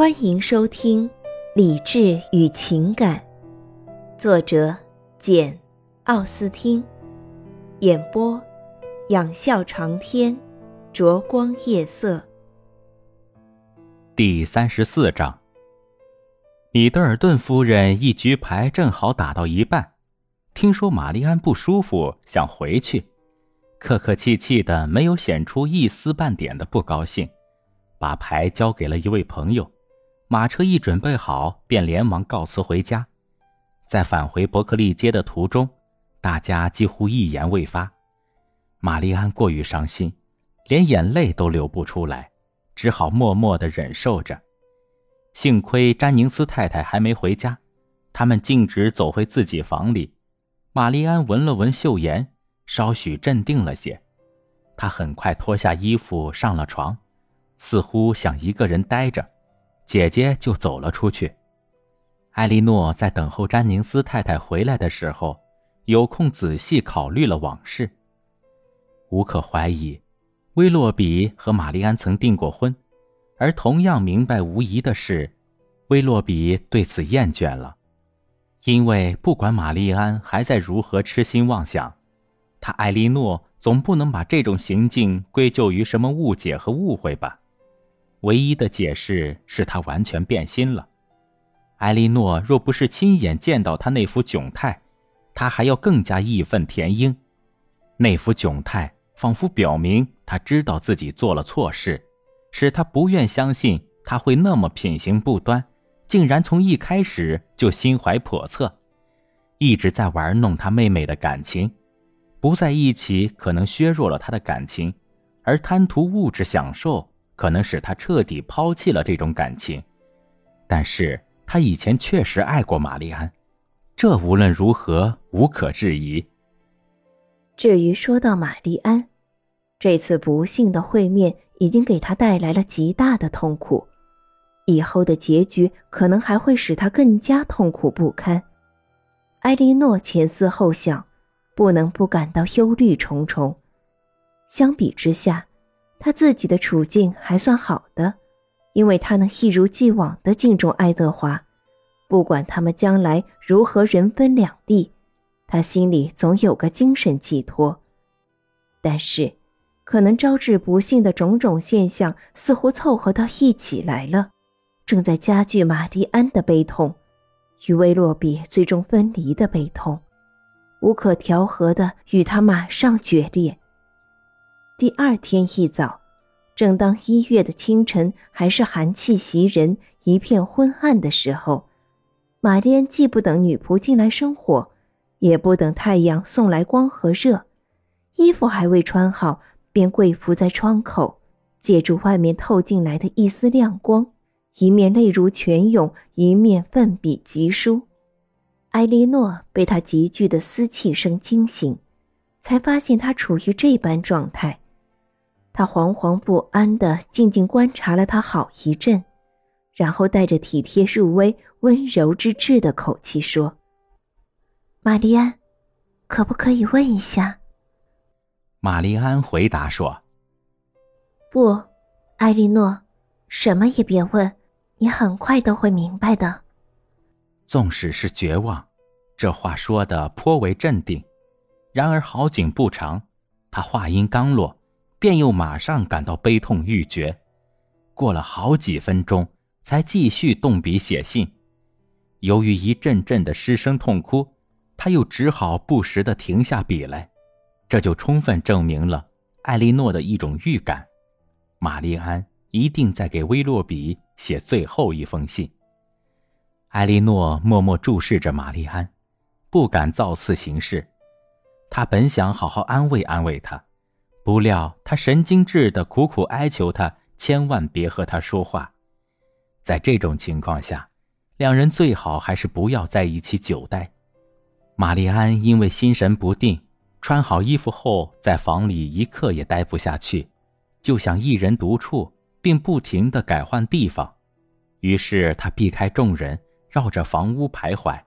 欢迎收听《理智与情感》，作者简·奥斯汀，演播仰笑长天，灼光夜色。第三十四章，米德尔顿夫人一局牌正好打到一半，听说玛丽安不舒服，想回去，客客气气的，没有显出一丝半点的不高兴，把牌交给了一位朋友。马车一准备好，便连忙告辞回家。在返回伯克利街的途中，大家几乎一言未发。玛丽安过于伤心，连眼泪都流不出来，只好默默的忍受着。幸亏詹宁斯太太还没回家，他们径直走回自己房里。玛丽安闻了闻嗅盐，稍许镇定了些。她很快脱下衣服上了床，似乎想一个人待着。姐姐就走了出去。艾莉诺在等候詹宁斯太太回来的时候，有空仔细考虑了往事。无可怀疑，威洛比和玛丽安曾订过婚，而同样明白无疑的是，威洛比对此厌倦了，因为不管玛丽安还在如何痴心妄想，他艾莉诺总不能把这种行径归咎于什么误解和误会吧。唯一的解释是他完全变心了。艾莉诺若不是亲眼见到他那副窘态，他还要更加义愤填膺。那副窘态仿佛表明他知道自己做了错事，使他不愿相信他会那么品行不端，竟然从一开始就心怀叵测，一直在玩弄他妹妹的感情。不在一起可能削弱了他的感情，而贪图物质享受。可能使他彻底抛弃了这种感情，但是他以前确实爱过玛丽安，这无论如何无可置疑。至于说到玛丽安，这次不幸的会面已经给他带来了极大的痛苦，以后的结局可能还会使他更加痛苦不堪。埃莉诺前思后想，不能不感到忧虑重重。相比之下，他自己的处境还算好的，因为他能一如既往的敬重爱德华，不管他们将来如何人分两地，他心里总有个精神寄托。但是，可能招致不幸的种种现象似乎凑合到一起来了，正在加剧玛丽安的悲痛，与威洛比最终分离的悲痛，无可调和的与他马上决裂。第二天一早，正当一月的清晨还是寒气袭人、一片昏暗的时候，玛丽安既不等女仆进来生火，也不等太阳送来光和热，衣服还未穿好，便跪伏在窗口，借助外面透进来的一丝亮光，一面泪如泉涌，一面奋笔疾书。埃莉诺被他急剧的撕气声惊醒，才发现他处于这般状态。他惶惶不安地静静观察了他好一阵，然后带着体贴入微、温柔之至的口气说：“玛丽安，可不可以问一下？”玛丽安回答说：“不，艾莉诺，什么也别问，你很快都会明白的。”纵使是绝望，这话说的颇为镇定。然而好景不长，他话音刚落。便又马上感到悲痛欲绝，过了好几分钟，才继续动笔写信。由于一阵阵的失声痛哭，他又只好不时的停下笔来。这就充分证明了艾莉诺的一种预感：玛丽安一定在给威洛比写最后一封信。艾莉诺默默注视着玛丽安，不敢造次行事。他本想好好安慰安慰她。不料他神经质的苦苦哀求他千万别和他说话，在这种情况下，两人最好还是不要在一起久待。玛丽安因为心神不定，穿好衣服后在房里一刻也待不下去，就想一人独处，并不停地改换地方。于是他避开众人，绕着房屋徘徊，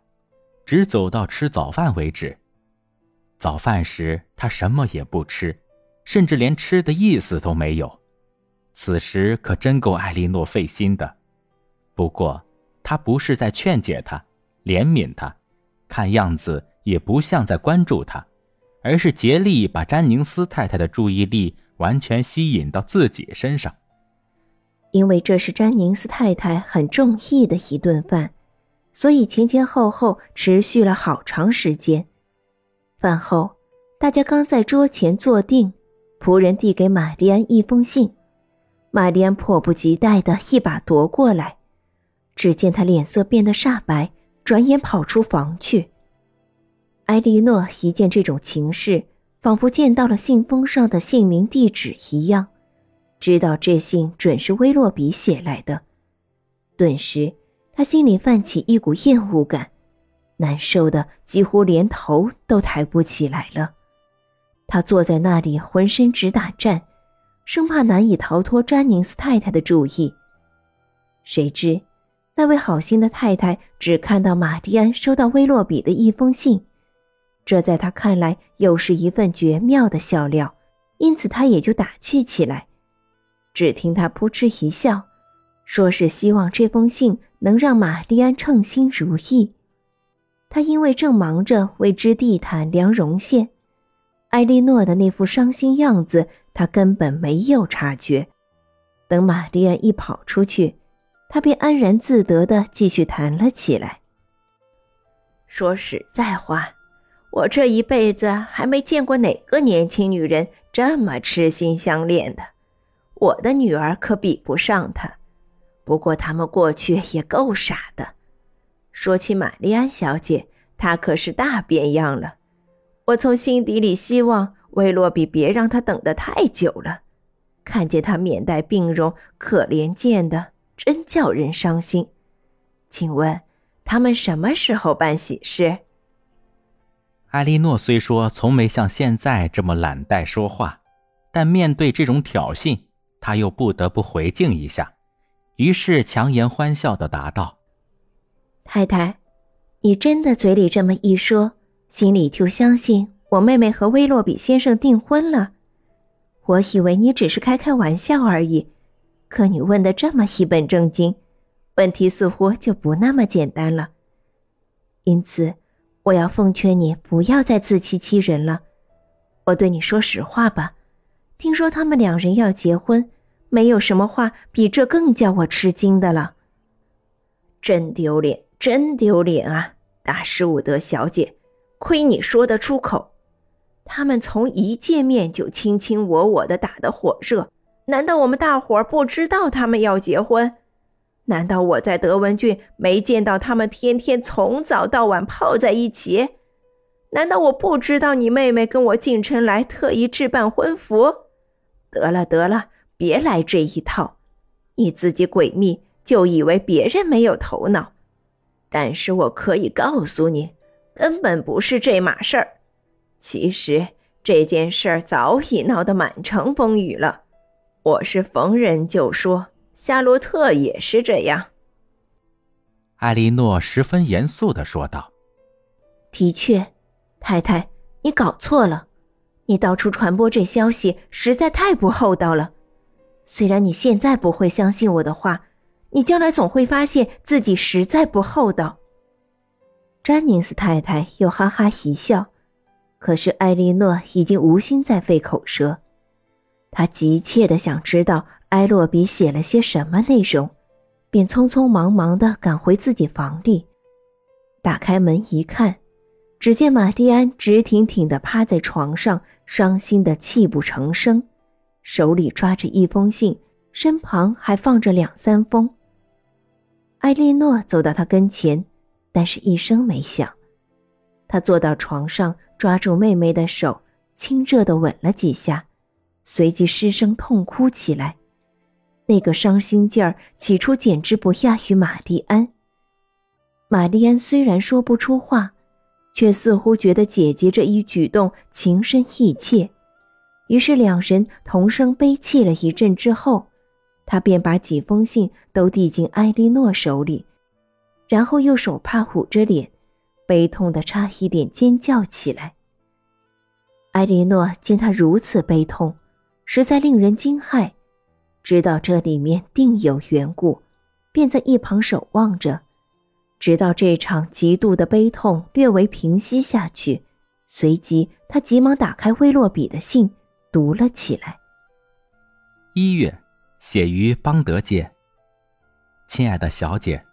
只走到吃早饭为止。早饭时他什么也不吃。甚至连吃的意思都没有，此时可真够艾莉诺费心的。不过，他不是在劝解他、怜悯他，看样子也不像在关注他，而是竭力把詹宁斯太太的注意力完全吸引到自己身上。因为这是詹宁斯太太很中意的一顿饭，所以前前后后持续了好长时间。饭后，大家刚在桌前坐定，仆人递给玛丽安一封信。玛丽安迫不及待的一把夺过来，只见他脸色变得煞白，转眼跑出房去。埃莉诺一见这种情势，仿佛见到了信封上的姓名、地址一样，知道这信准是威洛比写来的。顿时，他心里泛起一股厌恶感，难受的几乎连头都抬不起来了。他坐在那里，浑身直打颤。生怕难以逃脱詹宁斯太太的注意，谁知那位好心的太太只看到玛丽安收到威洛比的一封信，这在他看来又是一份绝妙的笑料，因此他也就打趣起来。只听他扑哧一笑，说是希望这封信能让玛丽安称心如意。他因为正忙着为织地毯、量绒线，艾莉诺的那副伤心样子。他根本没有察觉，等玛丽安一跑出去，他便安然自得的继续谈了起来。说实在话，我这一辈子还没见过哪个年轻女人这么痴心相恋的。我的女儿可比不上她，不过他们过去也够傻的。说起玛丽安小姐，她可是大变样了。我从心底里希望。威洛比，别让他等得太久了。看见他面带病容，可怜见的，真叫人伤心。请问，他们什么时候办喜事？艾莉诺虽说从没像现在这么懒怠说话，但面对这种挑衅，她又不得不回敬一下，于是强颜欢笑的答道：“太太，你真的嘴里这么一说，心里就相信。”我妹妹和威洛比先生订婚了，我以为你只是开开玩笑而已，可你问的这么一本正经，问题似乎就不那么简单了。因此，我要奉劝你不要再自欺欺人了。我对你说实话吧，听说他们两人要结婚，没有什么话比这更叫我吃惊的了。真丢脸，真丢脸啊，大施伍德小姐，亏你说得出口。他们从一见面就卿卿我我的打得火热，难道我们大伙儿不知道他们要结婚？难道我在德文郡没见到他们天天从早到晚泡在一起？难道我不知道你妹妹跟我进城来特意置办婚服？得了得了，别来这一套，你自己诡秘就以为别人没有头脑，但是我可以告诉你，根本不是这码事儿。其实这件事儿早已闹得满城风雨了，我是逢人就说，夏洛特也是这样。艾莉诺十分严肃的说道：“的确，太太，你搞错了，你到处传播这消息实在太不厚道了。虽然你现在不会相信我的话，你将来总会发现自己实在不厚道。”詹宁斯太太又哈哈一笑。可是艾莉诺已经无心再费口舌，她急切的想知道埃洛比写了些什么内容，便匆匆忙忙的赶回自己房里，打开门一看，只见玛丽安直挺挺的趴在床上，伤心的泣不成声，手里抓着一封信，身旁还放着两三封。艾莉诺走到他跟前，但是一声没响，他坐到床上。抓住妹妹的手，亲热的吻了几下，随即失声痛哭起来。那个伤心劲儿，起初简直不亚于玛丽安。玛丽安虽然说不出话，却似乎觉得姐姐这一举动情深意切，于是两人同声悲泣了一阵之后，他便把几封信都递进艾莉诺手里，然后用手帕捂着脸。悲痛的差一点尖叫起来。艾莉诺见他如此悲痛，实在令人惊骇，知道这里面定有缘故，便在一旁守望着，直到这场极度的悲痛略微平息下去。随即，他急忙打开威洛比的信，读了起来。一月，写于邦德街。亲爱的小姐，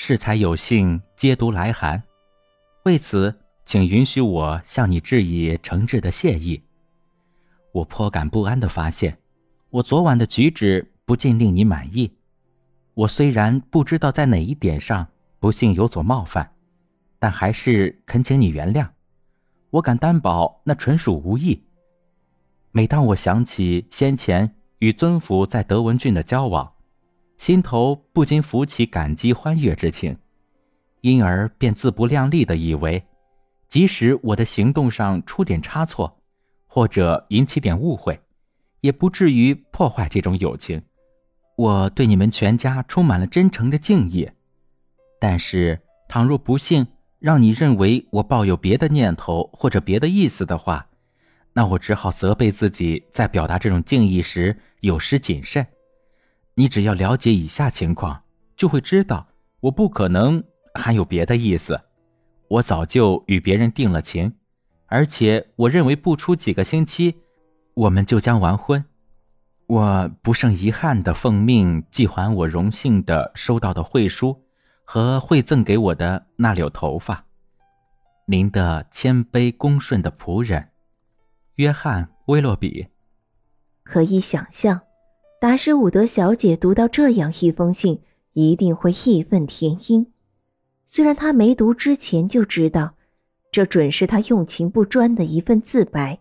适才有幸接读来函，为此，请允许我向你致以诚挚的谢意。我颇感不安的发现，我昨晚的举止不尽令你满意。我虽然不知道在哪一点上不幸有所冒犯，但还是恳请你原谅。我敢担保，那纯属无意。每当我想起先前与尊府在德文郡的交往，心头不禁浮起感激欢悦之情，因而便自不量力的以为，即使我的行动上出点差错，或者引起点误会，也不至于破坏这种友情。我对你们全家充满了真诚的敬意，但是倘若不幸。让你认为我抱有别的念头或者别的意思的话，那我只好责备自己，在表达这种敬意时有失谨慎。你只要了解以下情况，就会知道我不可能还有别的意思。我早就与别人定了情，而且我认为不出几个星期，我们就将完婚。我不胜遗憾地奉命寄还我荣幸地收到的会书。和会赠给我的那绺头发，您的谦卑恭顺的仆人，约翰·威洛比。可以想象，达什伍德小姐读到这样一封信，一定会义愤填膺。虽然她没读之前就知道，这准是他用情不专的一份自白，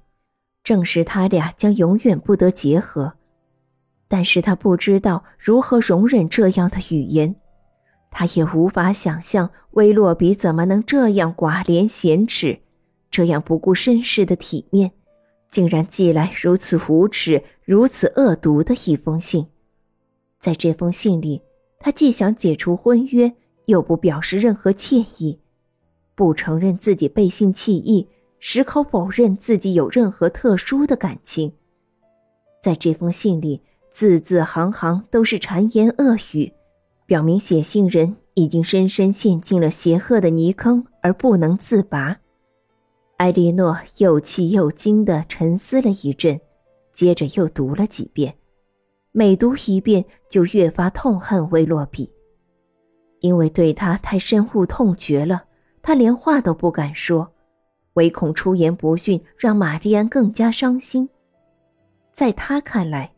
证实他俩将永远不得结合，但是他不知道如何容忍这样的语言。他也无法想象威洛比怎么能这样寡廉鲜耻，这样不顾身世的体面，竟然寄来如此无耻、如此恶毒的一封信。在这封信里，他既想解除婚约，又不表示任何歉意，不承认自己背信弃义，矢口否认自己有任何特殊的感情。在这封信里，字字行行都是谗言恶语。表明写信人已经深深陷进了邪恶的泥坑而不能自拔。艾莉诺又气又惊地沉思了一阵，接着又读了几遍，每读一遍就越发痛恨威洛比，因为对他太深恶痛绝了，他连话都不敢说，唯恐出言不逊让玛丽安更加伤心。在他看来。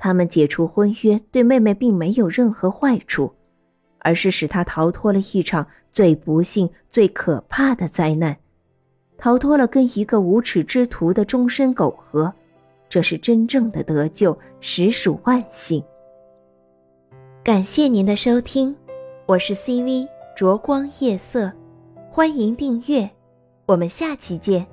他们解除婚约对妹妹并没有任何坏处，而是使她逃脱了一场最不幸、最可怕的灾难，逃脱了跟一个无耻之徒的终身苟合。这是真正的得救，实属万幸。感谢您的收听，我是 CV 灼光夜色，欢迎订阅，我们下期见。